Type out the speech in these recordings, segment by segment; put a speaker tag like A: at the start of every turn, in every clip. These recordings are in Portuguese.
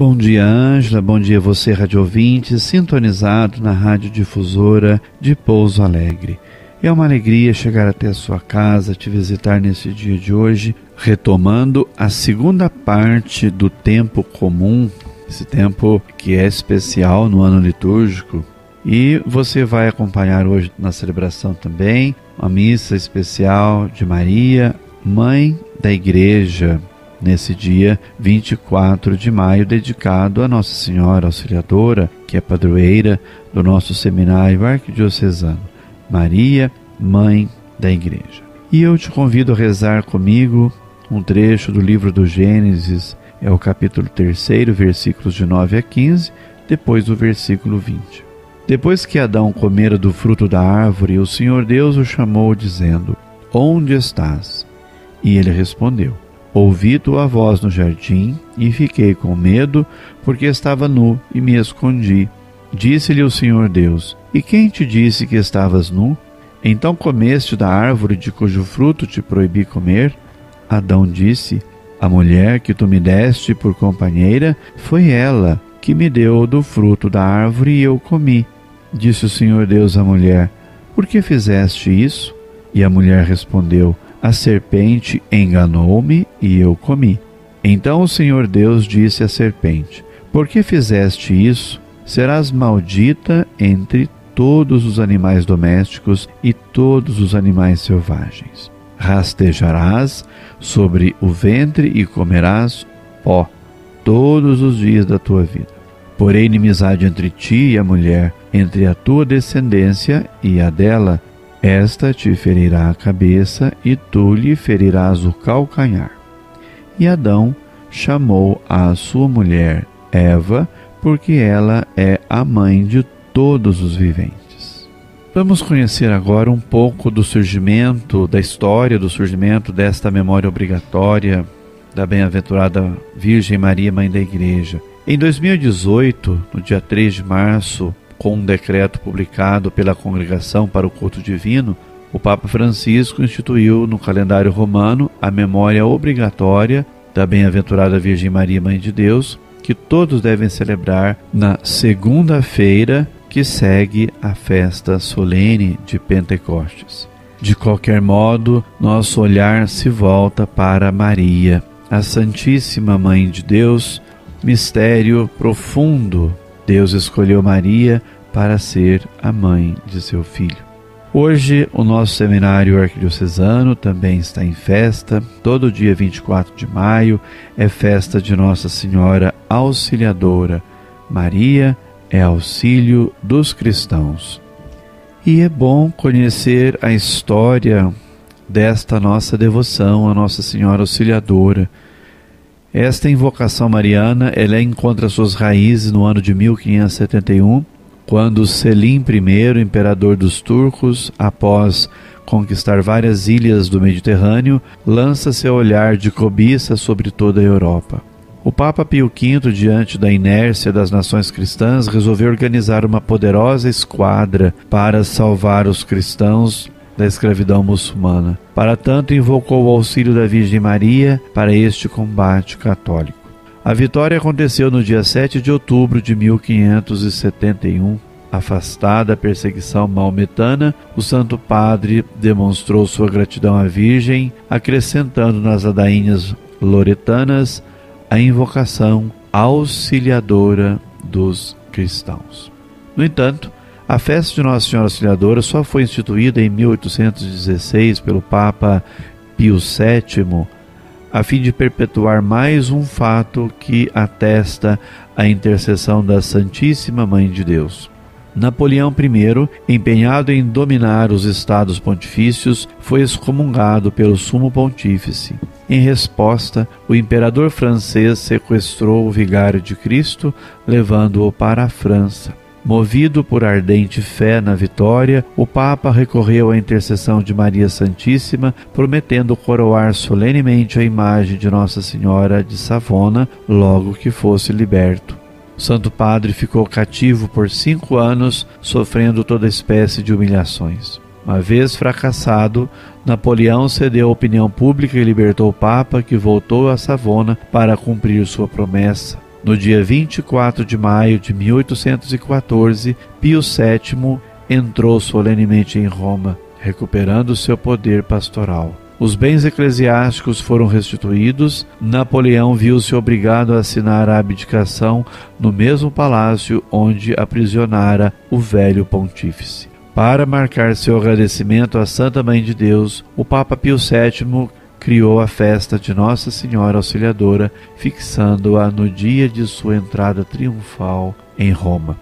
A: Bom dia, Ângela. Bom dia, você, rádio ouvinte, sintonizado na Rádio Difusora de Pouso Alegre. É uma alegria chegar até a sua casa, te visitar nesse dia de hoje, retomando a segunda parte do tempo comum, esse tempo que é especial no ano litúrgico. E você vai acompanhar hoje na celebração também uma missa especial de Maria, Mãe da Igreja, nesse dia 24 de maio, dedicado a Nossa Senhora Auxiliadora, que é padroeira do nosso seminário arquidiocesano, Maria, Mãe da Igreja. E eu te convido a rezar comigo um trecho do livro do Gênesis, é o capítulo 3, versículos de 9 a 15, depois do versículo 20. Depois que Adão comera do fruto da árvore, o Senhor Deus o chamou, dizendo: Onde estás? E ele respondeu: Ouvi tua voz no jardim e fiquei com medo, porque estava nu e me escondi. Disse-lhe o Senhor Deus: E quem te disse que estavas nu? Então comeste da árvore de cujo fruto te proibi comer? Adão disse: A mulher que tu me deste por companheira foi ela que me deu do fruto da árvore e eu comi. Disse o Senhor Deus à mulher: Por que fizeste isso? E a mulher respondeu: a serpente enganou-me e eu comi. Então o Senhor Deus disse à serpente: Por que fizeste isso? Serás maldita entre todos os animais domésticos e todos os animais selvagens. Rastejarás sobre o ventre e comerás pó todos os dias da tua vida. Porém, inimizade entre ti e a mulher, entre a tua descendência e a dela, esta te ferirá a cabeça e tu lhe ferirás o calcanhar. E Adão chamou a sua mulher Eva, porque ela é a mãe de todos os viventes. Vamos conhecer agora um pouco do surgimento, da história do surgimento desta memória obrigatória da bem-aventurada Virgem Maria, Mãe da Igreja. Em 2018, no dia 3 de março, com um decreto publicado pela Congregação para o Culto Divino, o Papa Francisco instituiu no calendário romano a memória obrigatória da Bem-aventurada Virgem Maria, Mãe de Deus, que todos devem celebrar na segunda-feira que segue a festa solene de Pentecostes. De qualquer modo, nosso olhar se volta para Maria, a Santíssima Mãe de Deus, mistério profundo Deus escolheu Maria para ser a mãe de seu filho. Hoje, o nosso seminário arquidiocesano também está em festa. Todo dia 24 de maio é festa de Nossa Senhora Auxiliadora. Maria é auxílio dos cristãos. E é bom conhecer a história desta nossa devoção a Nossa Senhora Auxiliadora esta invocação mariana ela encontra suas raízes no ano de 1571, quando Selim I, imperador dos turcos, após conquistar várias ilhas do Mediterrâneo, lança seu olhar de cobiça sobre toda a Europa. O Papa Pio V, diante da inércia das nações cristãs, resolveu organizar uma poderosa esquadra para salvar os cristãos da escravidão muçulmana. Para tanto, invocou o auxílio da Virgem Maria para este combate católico. A vitória aconteceu no dia 7 de outubro de 1571. Afastada a perseguição maometana, o Santo Padre demonstrou sua gratidão à Virgem, acrescentando nas adainhas loretanas a invocação auxiliadora dos cristãos. No entanto, a festa de Nossa Senhora Auxiliadora só foi instituída em 1816 pelo Papa Pio VII, a fim de perpetuar mais um fato que atesta a intercessão da Santíssima Mãe de Deus. Napoleão I, empenhado em dominar os estados pontifícios, foi excomungado pelo Sumo Pontífice. Em resposta, o imperador francês sequestrou o vigário de Cristo, levando-o para a França. Movido por ardente fé na vitória, o Papa recorreu à intercessão de Maria Santíssima, prometendo coroar solenemente a imagem de Nossa Senhora de Savona logo que fosse liberto. O Santo Padre ficou cativo por cinco anos, sofrendo toda espécie de humilhações. Uma vez fracassado, Napoleão cedeu à opinião pública e libertou o Papa, que voltou a Savona para cumprir sua promessa. No dia 24 de maio de 1814, Pio VII entrou solenemente em Roma, recuperando seu poder pastoral. Os bens eclesiásticos foram restituídos. Napoleão viu-se obrigado a assinar a abdicação no mesmo palácio onde aprisionara o velho pontífice. Para marcar seu agradecimento à Santa Mãe de Deus, o Papa Pio VII criou a festa de Nossa Senhora Auxiliadora, fixando-a no dia de sua entrada triunfal em Roma.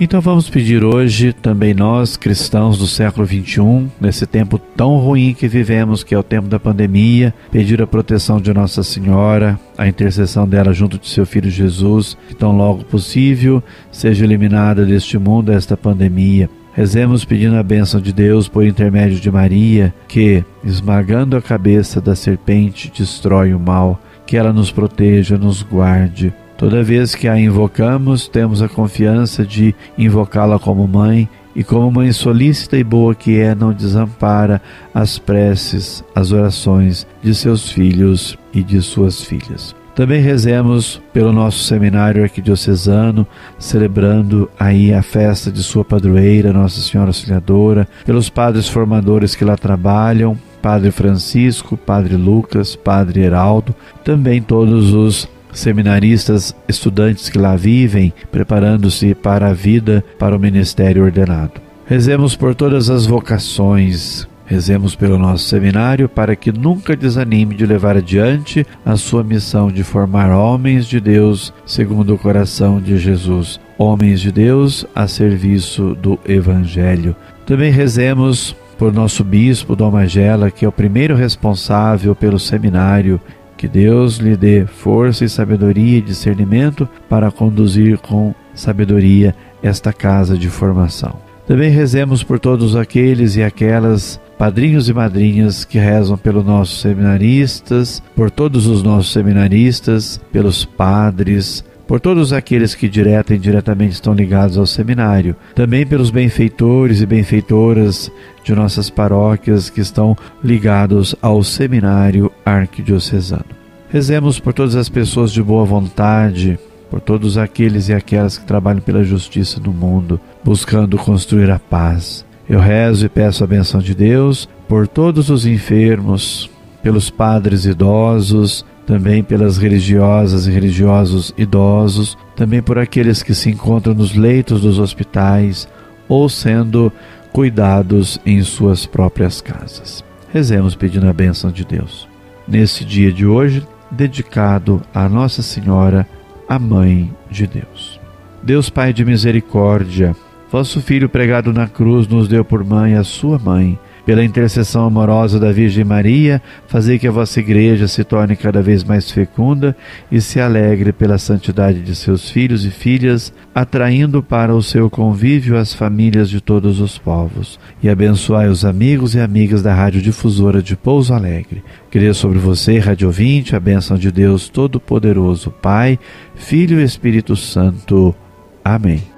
A: Então vamos pedir hoje, também nós, cristãos do século XXI, nesse tempo tão ruim que vivemos, que é o tempo da pandemia, pedir a proteção de Nossa Senhora, a intercessão dela junto de seu Filho Jesus, que tão logo possível seja eliminada deste mundo esta pandemia. Rezemos pedindo a bênção de Deus por intermédio de Maria, que, esmagando a cabeça da serpente, destrói o mal, que ela nos proteja, nos guarde. Toda vez que a invocamos, temos a confiança de invocá-la como mãe, e como mãe solícita e boa que é, não desampara as preces, as orações de seus filhos e de suas filhas. Também rezemos pelo nosso seminário arquidiocesano, celebrando aí a festa de sua padroeira, Nossa Senhora Auxiliadora, pelos padres formadores que lá trabalham, Padre Francisco, Padre Lucas, Padre Heraldo, também todos os seminaristas, estudantes que lá vivem, preparando-se para a vida, para o ministério ordenado. Rezemos por todas as vocações, Rezemos pelo nosso seminário para que nunca desanime de levar adiante a sua missão de formar homens de Deus segundo o coração de Jesus, homens de Deus a serviço do Evangelho. Também rezemos por nosso bispo Dom Magela, que é o primeiro responsável pelo seminário. Que Deus lhe dê força e sabedoria e discernimento para conduzir com sabedoria esta casa de formação. Também rezemos por todos aqueles e aquelas padrinhos e madrinhas que rezam pelos nossos seminaristas, por todos os nossos seminaristas, pelos padres, por todos aqueles que direta e indiretamente estão ligados ao seminário, também pelos benfeitores e benfeitoras de nossas paróquias que estão ligados ao seminário arquidiocesano. Rezemos por todas as pessoas de boa vontade, por todos aqueles e aquelas que trabalham pela justiça no mundo, buscando construir a paz, eu rezo e peço a benção de Deus por todos os enfermos, pelos padres idosos, também pelas religiosas e religiosos idosos, também por aqueles que se encontram nos leitos dos hospitais ou sendo cuidados em suas próprias casas. Rezemos pedindo a bênção de Deus. Nesse dia de hoje, dedicado a Nossa Senhora, a Mãe de Deus. Deus Pai de misericórdia, Vosso Filho pregado na cruz nos deu por mãe a sua mãe. Pela intercessão amorosa da Virgem Maria, fazei que a vossa igreja se torne cada vez mais fecunda e se alegre pela santidade de seus filhos e filhas, atraindo para o seu convívio as famílias de todos os povos. E abençoai os amigos e amigas da Rádio Difusora de Pouso Alegre. Queria sobre você, Rádio Ouvinte, a bênção de Deus Todo-Poderoso, Pai, Filho e Espírito Santo. Amém.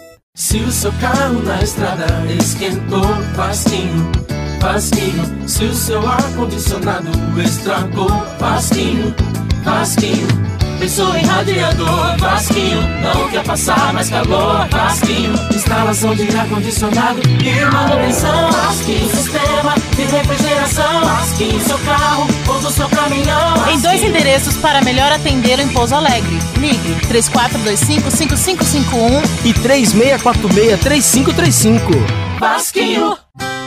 B: Se o seu carro na estrada esquentou, Vasquinho, Vasquinho. Se o seu ar-condicionado estragou, Vasquinho Vasquinho. Pensou em radiador, Vasquinho. Não quer passar mais calor, Vasquinho. Instalação de ar-condicionado e manutenção, Vasquinho. Sistema de refrigeração, Vasquinho. Seu carro ou do seu caminhão.
C: Em dois endereços para melhor atender em Pouso Alegre. Ligue 3425-5551
D: e 3646-3535.
B: Vasquinho.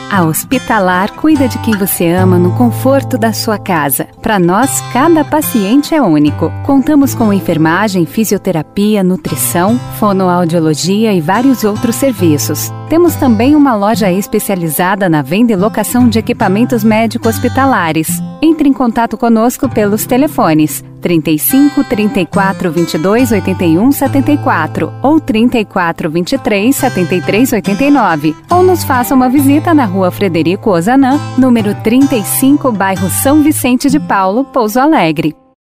E: A Hospitalar cuida de quem você ama no conforto da sua casa. Para nós, cada paciente é único. Contamos com enfermagem, fisioterapia, nutrição, fonoaudiologia e vários outros serviços. Temos também uma loja especializada na venda e locação de equipamentos médico-hospitalares. Entre em contato conosco pelos telefones 35 34 22 81 74 ou 34 23 73 89 ou nos faça uma visita na rua Frederico Ozanam, número 35, bairro São Vicente de Paulo, Pouso Alegre.